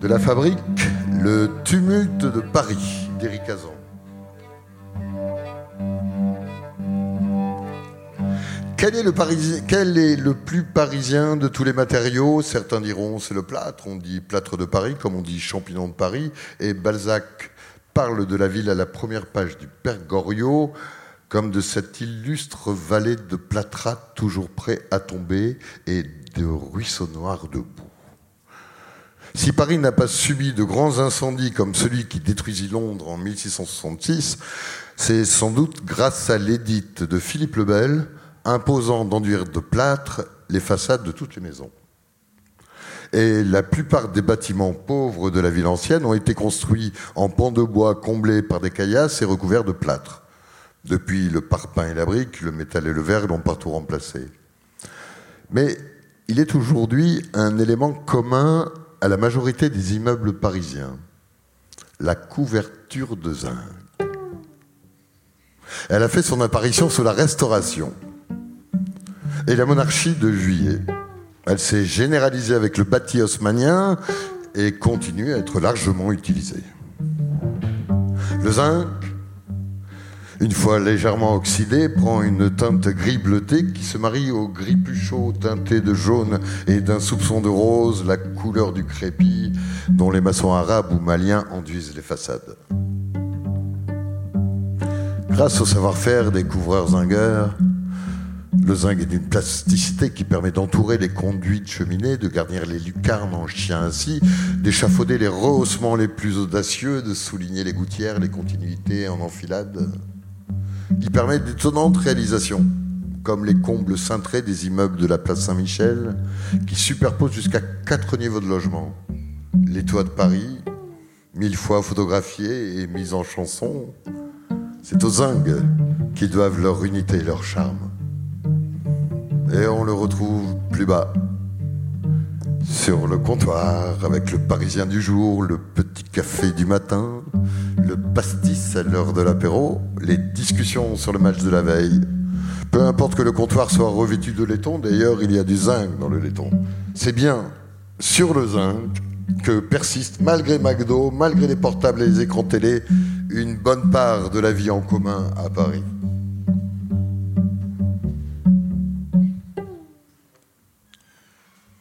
De la fabrique, le tumulte de Paris, d'Éric Azan. Quel est, le plus parisien de tous les matériaux? Certains diront c'est le plâtre, on dit plâtre de Paris comme on dit champignon de Paris, et Balzac parle de la ville à la première page du Père Goriot comme de cette illustre vallée de plâtras toujours prêt à tomber et de ruisseaux noirs de boue. Si Paris n'a pas subi de grands incendies comme celui qui détruisit Londres en 1666, c'est sans doute grâce à l'édite de Philippe le Bel imposant d'enduire de plâtre les façades de toutes les maisons. Et la plupart des bâtiments pauvres de la ville ancienne ont été construits en pans de bois comblés par des caillasses et recouverts de plâtre. Depuis le parpaing et la brique, le métal et le verre l'ont partout remplacé. Mais il est aujourd'hui un élément commun à la majorité des immeubles parisiens, la couverture de zinc. Elle a fait son apparition sous la Restauration et la monarchie de Juillet. Elle s'est généralisée avec le bâti haussmanien et continue à être largement utilisée. Le zinc une fois légèrement oxydé, prend une teinte gris bleuté qui se marie au gris plus teinté de jaune et d'un soupçon de rose, la couleur du crépi dont les maçons arabes ou maliens enduisent les façades. Grâce au savoir-faire des couvreurs zingueurs, le zinc est d'une plasticité qui permet d'entourer les conduits de cheminée, de garnir les lucarnes en chien ainsi, d'échafauder les rehaussements les plus audacieux, de souligner les gouttières, les continuités en enfilade. Il permet d'étonnantes réalisations, comme les combles cintrés des immeubles de la place Saint-Michel, qui superposent jusqu'à quatre niveaux de logement. Les toits de Paris, mille fois photographiés et mis en chanson, c'est aux zinc qui doivent leur unité et leur charme. Et on le retrouve plus bas, sur le comptoir, avec le parisien du jour, le petit café du matin, le pastis à l'heure de l'apéro, les discussions sur le match de la veille. Peu importe que le comptoir soit revêtu de laiton, d'ailleurs il y a du zinc dans le laiton. C'est bien sur le zinc que persiste, malgré McDo, malgré les portables et les écrans télé, une bonne part de la vie en commun à Paris.